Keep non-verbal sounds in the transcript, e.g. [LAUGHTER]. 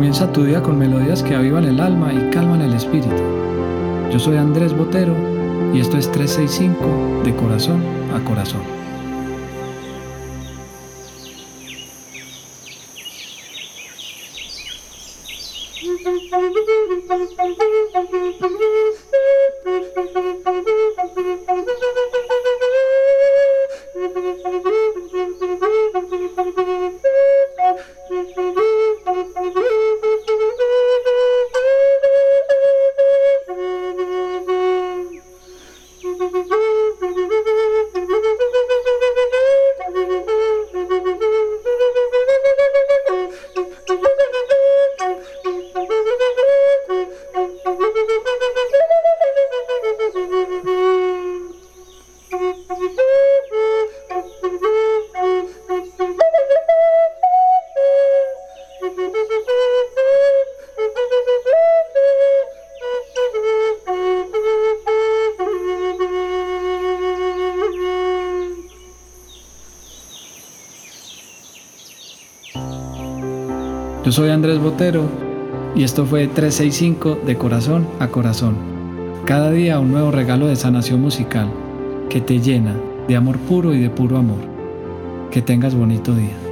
Comienza tu día con melodías que avivan el alma y calman el espíritu. Yo soy Andrés Botero y esto es 365 de corazón a corazón. [LAUGHS] Yo soy Andrés Botero y esto fue 365 de corazón a corazón. Cada día un nuevo regalo de sanación musical que te llena de amor puro y de puro amor. Que tengas bonito día.